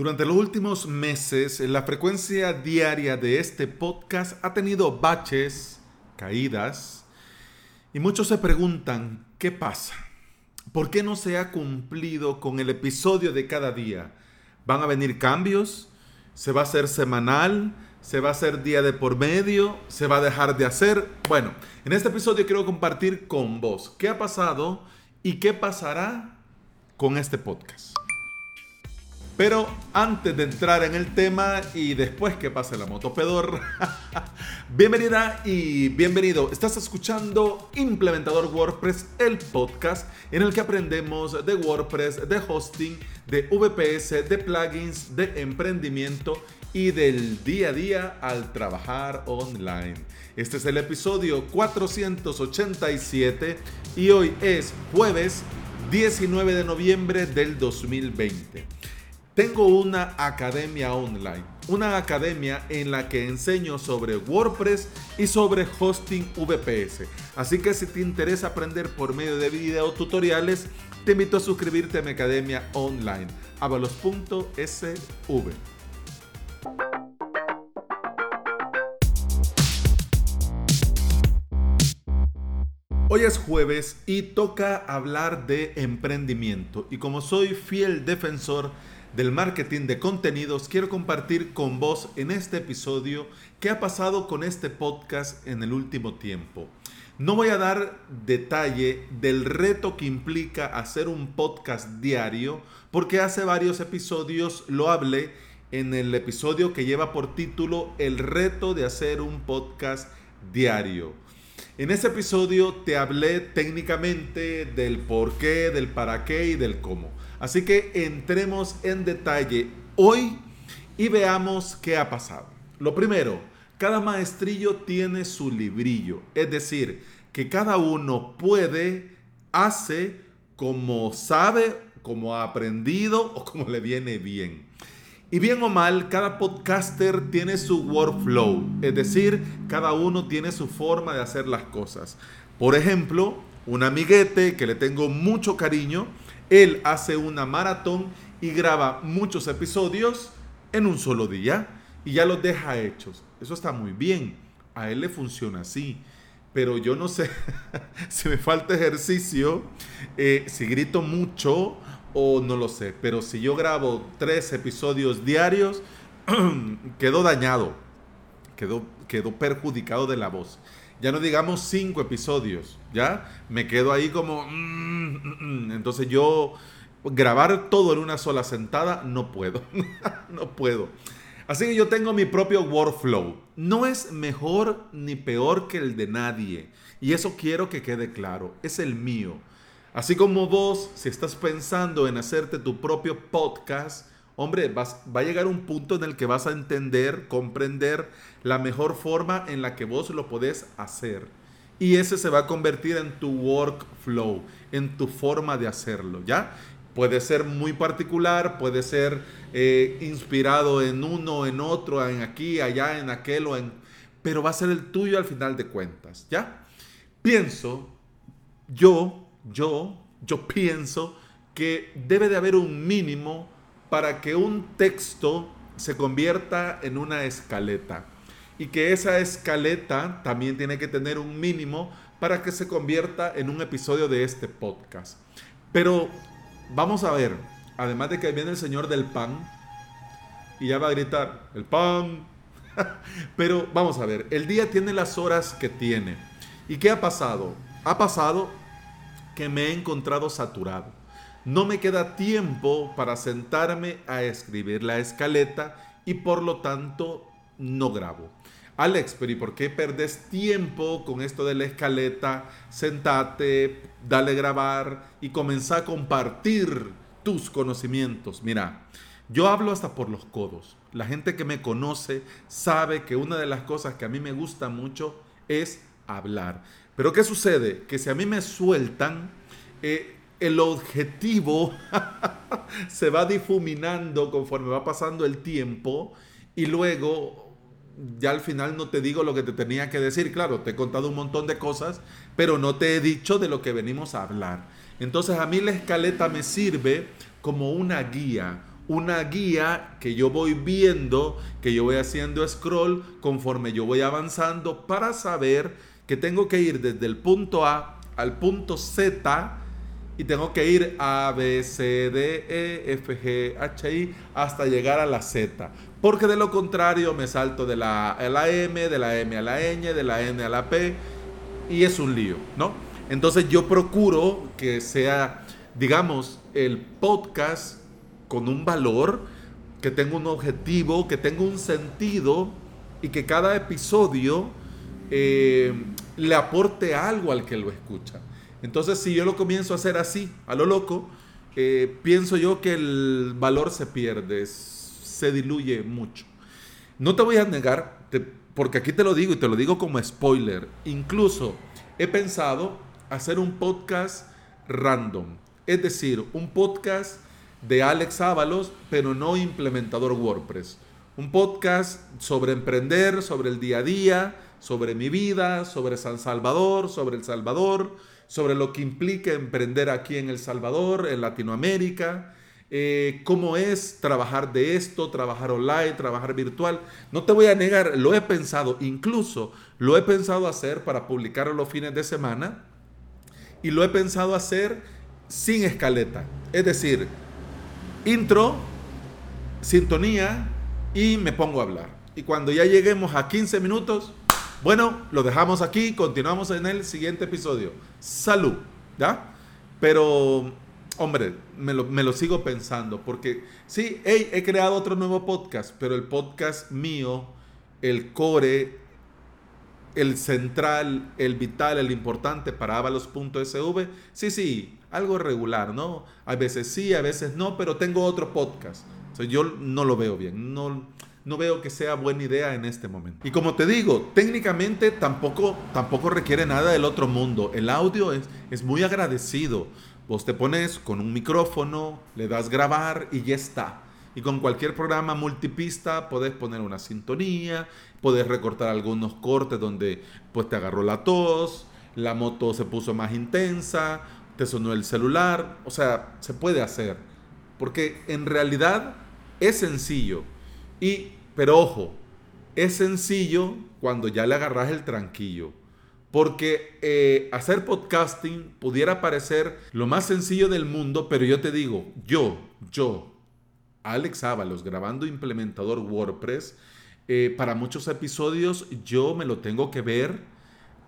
Durante los últimos meses, la frecuencia diaria de este podcast ha tenido baches, caídas, y muchos se preguntan, ¿qué pasa? ¿Por qué no se ha cumplido con el episodio de cada día? ¿Van a venir cambios? ¿Se va a hacer semanal? ¿Se va a hacer día de por medio? ¿Se va a dejar de hacer? Bueno, en este episodio quiero compartir con vos qué ha pasado y qué pasará con este podcast. Pero antes de entrar en el tema y después que pase la motopedor, bienvenida y bienvenido. Estás escuchando Implementador WordPress, el podcast en el que aprendemos de WordPress, de hosting, de VPS, de plugins, de emprendimiento y del día a día al trabajar online. Este es el episodio 487 y hoy es jueves 19 de noviembre del 2020. Tengo una academia online, una academia en la que enseño sobre WordPress y sobre hosting VPS. Así que si te interesa aprender por medio de video tutoriales, te invito a suscribirte a mi academia online, avalos.sv. Hoy es jueves y toca hablar de emprendimiento y como soy fiel defensor del marketing de contenidos, quiero compartir con vos en este episodio qué ha pasado con este podcast en el último tiempo. No voy a dar detalle del reto que implica hacer un podcast diario, porque hace varios episodios lo hablé en el episodio que lleva por título El reto de hacer un podcast diario. En ese episodio te hablé técnicamente del por qué, del para qué y del cómo. Así que entremos en detalle hoy y veamos qué ha pasado. Lo primero, cada maestrillo tiene su librillo, es decir, que cada uno puede, hace como sabe, como ha aprendido o como le viene bien. Y bien o mal, cada podcaster tiene su workflow, es decir, cada uno tiene su forma de hacer las cosas. Por ejemplo, un amiguete que le tengo mucho cariño, él hace una maratón y graba muchos episodios en un solo día y ya los deja hechos. Eso está muy bien. A él le funciona así. Pero yo no sé si me falta ejercicio, eh, si grito mucho o no lo sé. Pero si yo grabo tres episodios diarios, quedo dañado, quedó, quedó perjudicado de la voz ya no digamos cinco episodios, ¿ya? Me quedo ahí como... Mm, mm, mm". Entonces yo grabar todo en una sola sentada no puedo, no puedo. Así que yo tengo mi propio workflow. No es mejor ni peor que el de nadie. Y eso quiero que quede claro. Es el mío. Así como vos, si estás pensando en hacerte tu propio podcast, hombre, vas, va a llegar un punto en el que vas a entender, comprender la mejor forma en la que vos lo podés hacer. Y ese se va a convertir en tu workflow, en tu forma de hacerlo, ¿ya? Puede ser muy particular, puede ser eh, inspirado en uno, en otro, en aquí, allá, en aquel, en... pero va a ser el tuyo al final de cuentas, ¿ya? Pienso, yo, yo, yo pienso que debe de haber un mínimo para que un texto se convierta en una escaleta. Y que esa escaleta también tiene que tener un mínimo para que se convierta en un episodio de este podcast. Pero vamos a ver, además de que viene el señor del pan y ya va a gritar, el pan. Pero vamos a ver, el día tiene las horas que tiene. ¿Y qué ha pasado? Ha pasado que me he encontrado saturado. No me queda tiempo para sentarme a escribir la escaleta y por lo tanto no grabo. Alex, pero ¿y por qué perdes tiempo con esto de la escaleta? Sentate, dale grabar y comenzá a compartir tus conocimientos. Mira, yo hablo hasta por los codos. La gente que me conoce sabe que una de las cosas que a mí me gusta mucho es hablar. Pero ¿qué sucede? Que si a mí me sueltan, eh, el objetivo se va difuminando conforme va pasando el tiempo y luego ya al final no te digo lo que te tenía que decir. Claro, te he contado un montón de cosas, pero no te he dicho de lo que venimos a hablar. Entonces a mí la escaleta me sirve como una guía, una guía que yo voy viendo, que yo voy haciendo scroll conforme yo voy avanzando para saber que tengo que ir desde el punto A al punto Z y tengo que ir A, B, C, D, E, F, G, H, I hasta llegar a la Z. Porque de lo contrario me salto de la A a la M, de la M a la N, de la N a la P y es un lío, ¿no? Entonces yo procuro que sea, digamos, el podcast con un valor, que tenga un objetivo, que tenga un sentido y que cada episodio eh, le aporte algo al que lo escucha. Entonces, si yo lo comienzo a hacer así, a lo loco, eh, pienso yo que el valor se pierde, se diluye mucho. No te voy a negar, porque aquí te lo digo y te lo digo como spoiler, incluso he pensado hacer un podcast random, es decir, un podcast de Alex Ábalos, pero no implementador WordPress. Un podcast sobre emprender, sobre el día a día, sobre mi vida, sobre San Salvador, sobre El Salvador, sobre lo que implica emprender aquí en El Salvador, en Latinoamérica, eh, cómo es trabajar de esto, trabajar online, trabajar virtual. No te voy a negar, lo he pensado, incluso lo he pensado hacer para publicarlo los fines de semana y lo he pensado hacer sin escaleta. Es decir, intro, sintonía y me pongo a hablar. Y cuando ya lleguemos a 15 minutos, bueno, lo dejamos aquí, continuamos en el siguiente episodio. Salud, ¿ya? Pero, hombre, me lo, sigo pensando, porque sí, he creado otro nuevo podcast, pero el podcast mío, el core, el central, el vital, el importante para avalos.sv, sí, sí, algo regular, ¿no? A veces sí, a veces no, pero tengo otro podcast. yo no lo veo bien, no, no veo que sea buena idea en este momento. Y como te digo, técnicamente tampoco, tampoco requiere nada del otro mundo. El audio es, es muy agradecido. Vos te pones con un micrófono, le das grabar y ya está. Y con cualquier programa multipista puedes poner una sintonía, puedes recortar algunos cortes donde pues te agarró la tos, la moto se puso más intensa, te sonó el celular, o sea, se puede hacer. Porque en realidad es sencillo. Y, pero ojo, es sencillo cuando ya le agarras el tranquillo. Porque eh, hacer podcasting pudiera parecer lo más sencillo del mundo, pero yo te digo, yo, yo, Alex Ábalos, grabando implementador WordPress, eh, para muchos episodios yo me lo tengo que ver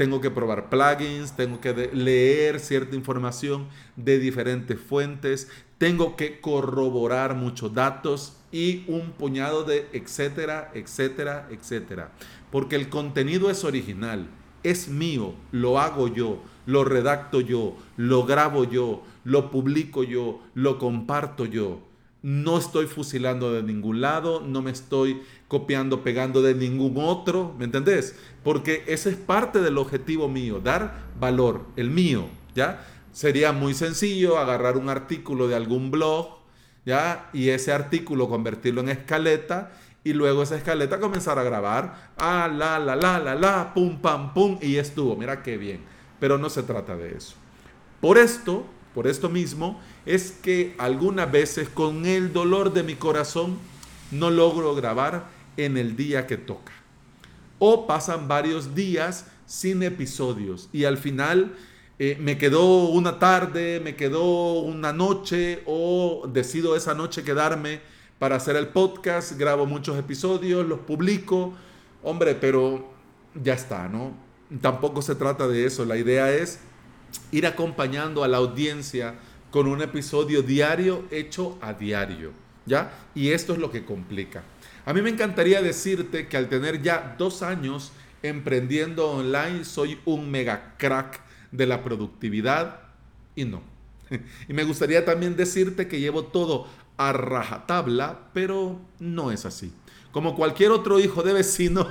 tengo que probar plugins, tengo que leer cierta información de diferentes fuentes, tengo que corroborar muchos datos y un puñado de etcétera, etcétera, etcétera. Porque el contenido es original, es mío, lo hago yo, lo redacto yo, lo grabo yo, lo publico yo, lo comparto yo no estoy fusilando de ningún lado, no me estoy copiando, pegando de ningún otro, ¿me entendés? Porque ese es parte del objetivo mío, dar valor, el mío, ¿ya? Sería muy sencillo agarrar un artículo de algún blog, ¿ya? Y ese artículo convertirlo en escaleta y luego esa escaleta comenzar a grabar, ah, la, la, la, la, la, pum, pam, pum, y estuvo, mira qué bien. Pero no se trata de eso. Por esto, por esto mismo, es que algunas veces con el dolor de mi corazón no logro grabar en el día que toca. O pasan varios días sin episodios y al final eh, me quedó una tarde, me quedó una noche o decido esa noche quedarme para hacer el podcast, grabo muchos episodios, los publico. Hombre, pero ya está, ¿no? Tampoco se trata de eso. La idea es ir acompañando a la audiencia con un episodio diario hecho a diario, ¿ya? Y esto es lo que complica. A mí me encantaría decirte que al tener ya dos años emprendiendo online soy un mega crack de la productividad y no. Y me gustaría también decirte que llevo todo a rajatabla, pero no es así. Como cualquier otro hijo de vecino,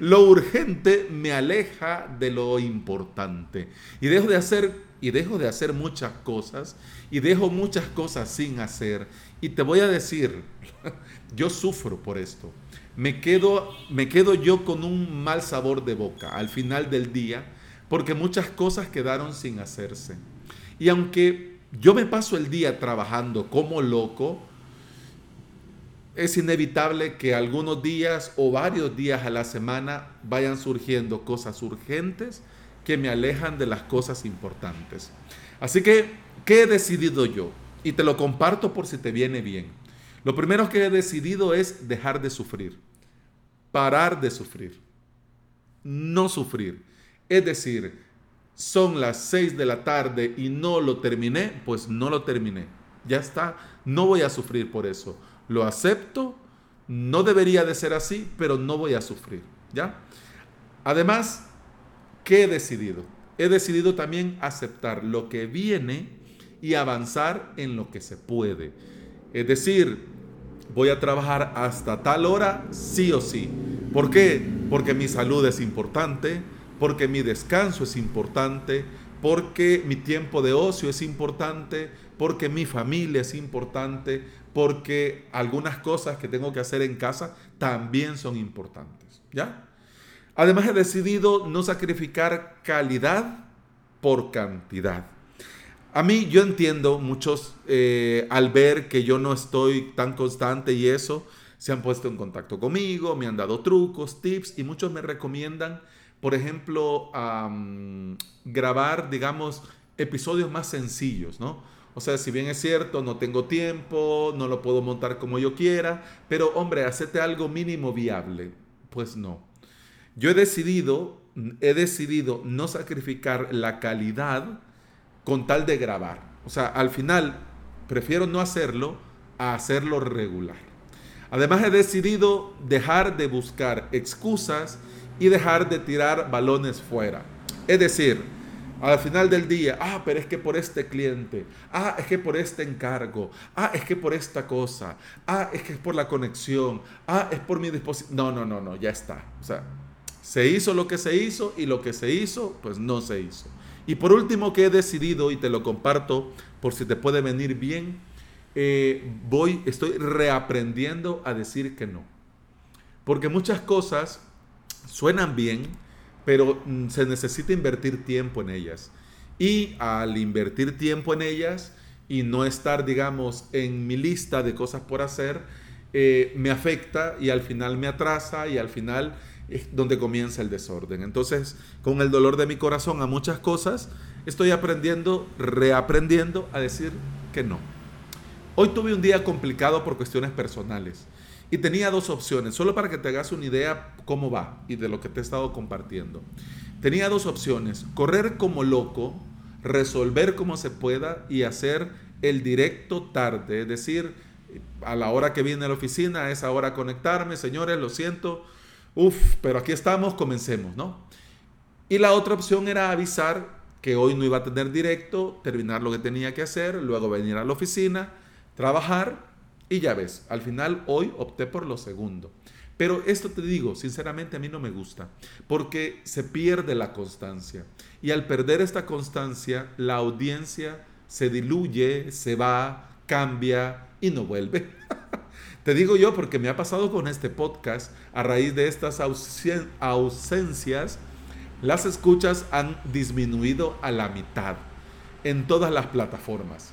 lo urgente me aleja de lo importante y dejo de hacer y dejo de hacer muchas cosas y dejo muchas cosas sin hacer y te voy a decir, yo sufro por esto. Me quedo me quedo yo con un mal sabor de boca al final del día porque muchas cosas quedaron sin hacerse. Y aunque yo me paso el día trabajando como loco, es inevitable que algunos días o varios días a la semana vayan surgiendo cosas urgentes que me alejan de las cosas importantes. Así que, ¿qué he decidido yo? Y te lo comparto por si te viene bien. Lo primero que he decidido es dejar de sufrir, parar de sufrir, no sufrir. Es decir, son las 6 de la tarde y no lo terminé, pues no lo terminé. Ya está, no voy a sufrir por eso. Lo acepto, no debería de ser así, pero no voy a sufrir, ¿ya? Además, ¿qué he decidido? He decidido también aceptar lo que viene y avanzar en lo que se puede. Es decir, voy a trabajar hasta tal hora, sí o sí. ¿Por qué? Porque mi salud es importante, porque mi descanso es importante, porque mi tiempo de ocio es importante, porque mi familia es importante, porque algunas cosas que tengo que hacer en casa también son importantes. ¿Ya? Además he decidido no sacrificar calidad por cantidad. A mí yo entiendo, muchos eh, al ver que yo no estoy tan constante y eso, se han puesto en contacto conmigo, me han dado trucos, tips y muchos me recomiendan por ejemplo, grabar, digamos, episodios más sencillos, ¿no? O sea, si bien es cierto, no tengo tiempo, no lo puedo montar como yo quiera, pero hombre, hacete algo mínimo viable. Pues no. Yo he decidido, he decidido no sacrificar la calidad con tal de grabar. O sea, al final prefiero no hacerlo a hacerlo regular. Además he decidido dejar de buscar excusas y dejar de tirar balones fuera. Es decir, al final del día, ah, pero es que por este cliente, ah, es que por este encargo, ah, es que por esta cosa, ah, es que es por la conexión, ah, es por mi disposición. No, no, no, no, ya está. O sea, se hizo lo que se hizo y lo que se hizo, pues no se hizo. Y por último que he decidido, y te lo comparto por si te puede venir bien, eh, voy, estoy reaprendiendo a decir que no. Porque muchas cosas suenan bien, pero mm, se necesita invertir tiempo en ellas. Y al invertir tiempo en ellas y no estar, digamos, en mi lista de cosas por hacer, eh, me afecta y al final me atrasa y al final es donde comienza el desorden. Entonces, con el dolor de mi corazón a muchas cosas, estoy aprendiendo, reaprendiendo a decir que no. Hoy tuve un día complicado por cuestiones personales. Y tenía dos opciones, solo para que te hagas una idea cómo va y de lo que te he estado compartiendo. Tenía dos opciones, correr como loco, resolver como se pueda y hacer el directo tarde, es decir, a la hora que viene a la oficina, a esa hora conectarme, señores, lo siento, uff, pero aquí estamos, comencemos, ¿no? Y la otra opción era avisar que hoy no iba a tener directo, terminar lo que tenía que hacer, luego venir a la oficina, trabajar y ya ves, al final hoy opté por lo segundo. Pero esto te digo, sinceramente a mí no me gusta, porque se pierde la constancia. Y al perder esta constancia, la audiencia se diluye, se va, cambia y no vuelve. te digo yo porque me ha pasado con este podcast, a raíz de estas ausencias, las escuchas han disminuido a la mitad en todas las plataformas.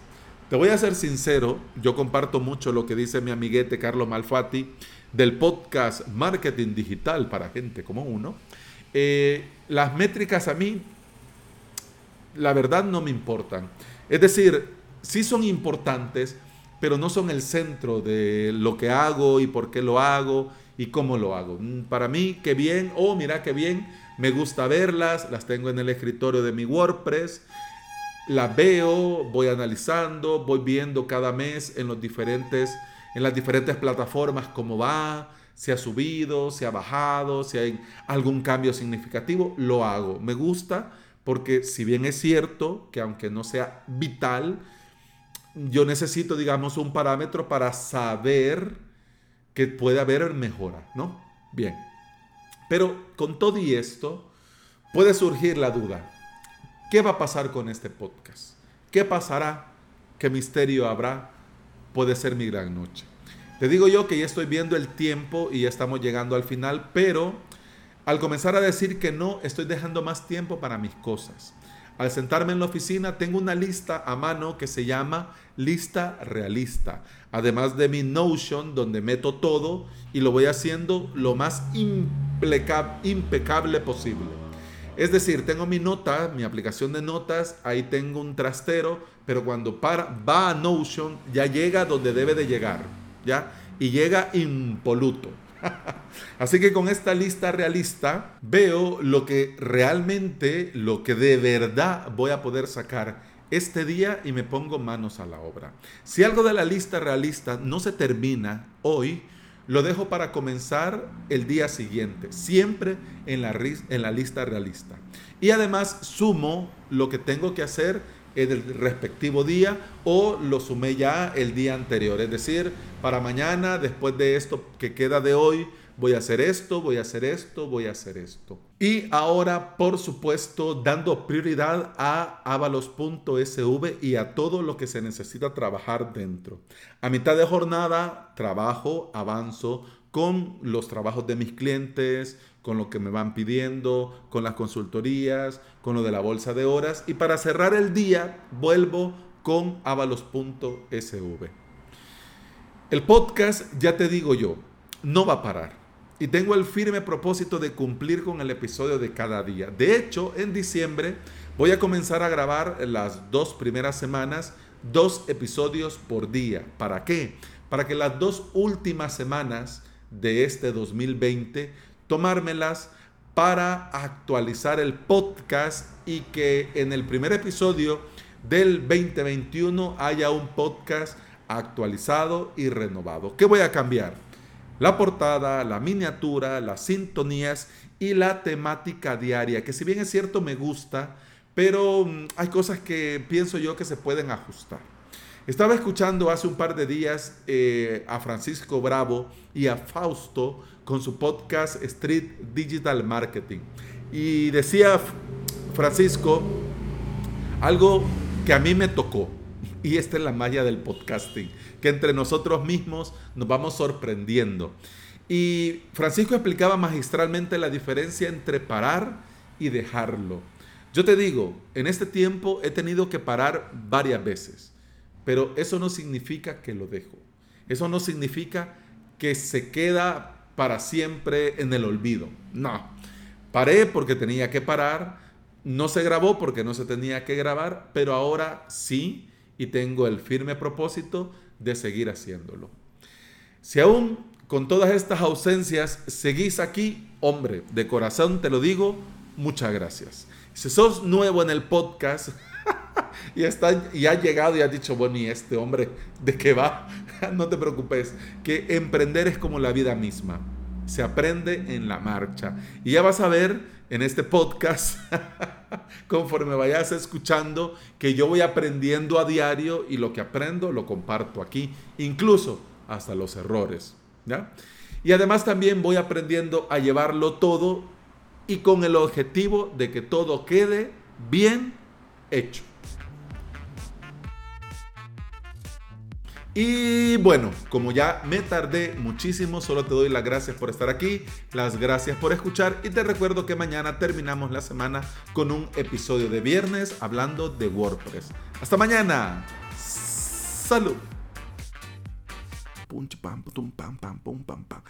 Te voy a ser sincero, yo comparto mucho lo que dice mi amiguete Carlos Malfatti del podcast Marketing Digital para gente como uno. Eh, las métricas a mí, la verdad, no me importan. Es decir, sí son importantes, pero no son el centro de lo que hago y por qué lo hago y cómo lo hago. Mm, para mí, qué bien, oh, mira qué bien, me gusta verlas, las tengo en el escritorio de mi WordPress la veo, voy analizando, voy viendo cada mes en, los diferentes, en las diferentes plataformas cómo va, si ha subido, si ha bajado, si hay algún cambio significativo, lo hago. Me gusta porque si bien es cierto que aunque no sea vital, yo necesito, digamos, un parámetro para saber que puede haber mejora, ¿no? Bien. Pero con todo y esto, puede surgir la duda. ¿Qué va a pasar con este podcast? ¿Qué pasará? ¿Qué misterio habrá? Puede ser mi gran noche. Te digo yo que ya estoy viendo el tiempo y ya estamos llegando al final, pero al comenzar a decir que no, estoy dejando más tiempo para mis cosas. Al sentarme en la oficina tengo una lista a mano que se llama lista realista. Además de mi Notion donde meto todo y lo voy haciendo lo más impecable posible. Es decir, tengo mi nota, mi aplicación de notas, ahí tengo un trastero, pero cuando para, va a Notion ya llega donde debe de llegar, ¿ya? Y llega impoluto. Así que con esta lista realista veo lo que realmente, lo que de verdad voy a poder sacar este día y me pongo manos a la obra. Si algo de la lista realista no se termina hoy, lo dejo para comenzar el día siguiente, siempre en la, en la lista realista. Y además sumo lo que tengo que hacer en el respectivo día o lo sumé ya el día anterior. Es decir, para mañana, después de esto que queda de hoy, voy a hacer esto, voy a hacer esto, voy a hacer esto. Y ahora, por supuesto, dando prioridad a avalos.sv y a todo lo que se necesita trabajar dentro. A mitad de jornada, trabajo, avanzo con los trabajos de mis clientes, con lo que me van pidiendo, con las consultorías, con lo de la bolsa de horas. Y para cerrar el día, vuelvo con avalos.sv. El podcast, ya te digo yo, no va a parar y tengo el firme propósito de cumplir con el episodio de cada día. De hecho, en diciembre voy a comenzar a grabar las dos primeras semanas dos episodios por día. ¿Para qué? Para que las dos últimas semanas de este 2020 tomármelas para actualizar el podcast y que en el primer episodio del 2021 haya un podcast actualizado y renovado. ¿Qué voy a cambiar? La portada, la miniatura, las sintonías y la temática diaria, que si bien es cierto me gusta, pero mm, hay cosas que pienso yo que se pueden ajustar. Estaba escuchando hace un par de días eh, a Francisco Bravo y a Fausto con su podcast Street Digital Marketing. Y decía Francisco algo que a mí me tocó. Y esta es la magia del podcasting, que entre nosotros mismos nos vamos sorprendiendo. Y Francisco explicaba magistralmente la diferencia entre parar y dejarlo. Yo te digo, en este tiempo he tenido que parar varias veces, pero eso no significa que lo dejo. Eso no significa que se queda para siempre en el olvido. No. Paré porque tenía que parar, no se grabó porque no se tenía que grabar, pero ahora sí y tengo el firme propósito de seguir haciéndolo. Si aún con todas estas ausencias seguís aquí, hombre, de corazón te lo digo, muchas gracias. Si sos nuevo en el podcast y, está, y has llegado y has dicho, bueno, ¿y este hombre de qué va? no te preocupes, que emprender es como la vida misma. Se aprende en la marcha. Y ya vas a ver en este podcast, conforme vayas escuchando, que yo voy aprendiendo a diario y lo que aprendo lo comparto aquí, incluso hasta los errores. ¿ya? Y además también voy aprendiendo a llevarlo todo y con el objetivo de que todo quede bien hecho. Y bueno, como ya me tardé muchísimo, solo te doy las gracias por estar aquí, las gracias por escuchar y te recuerdo que mañana terminamos la semana con un episodio de viernes hablando de WordPress. Hasta mañana. Salud. pam pam pam pam pam pam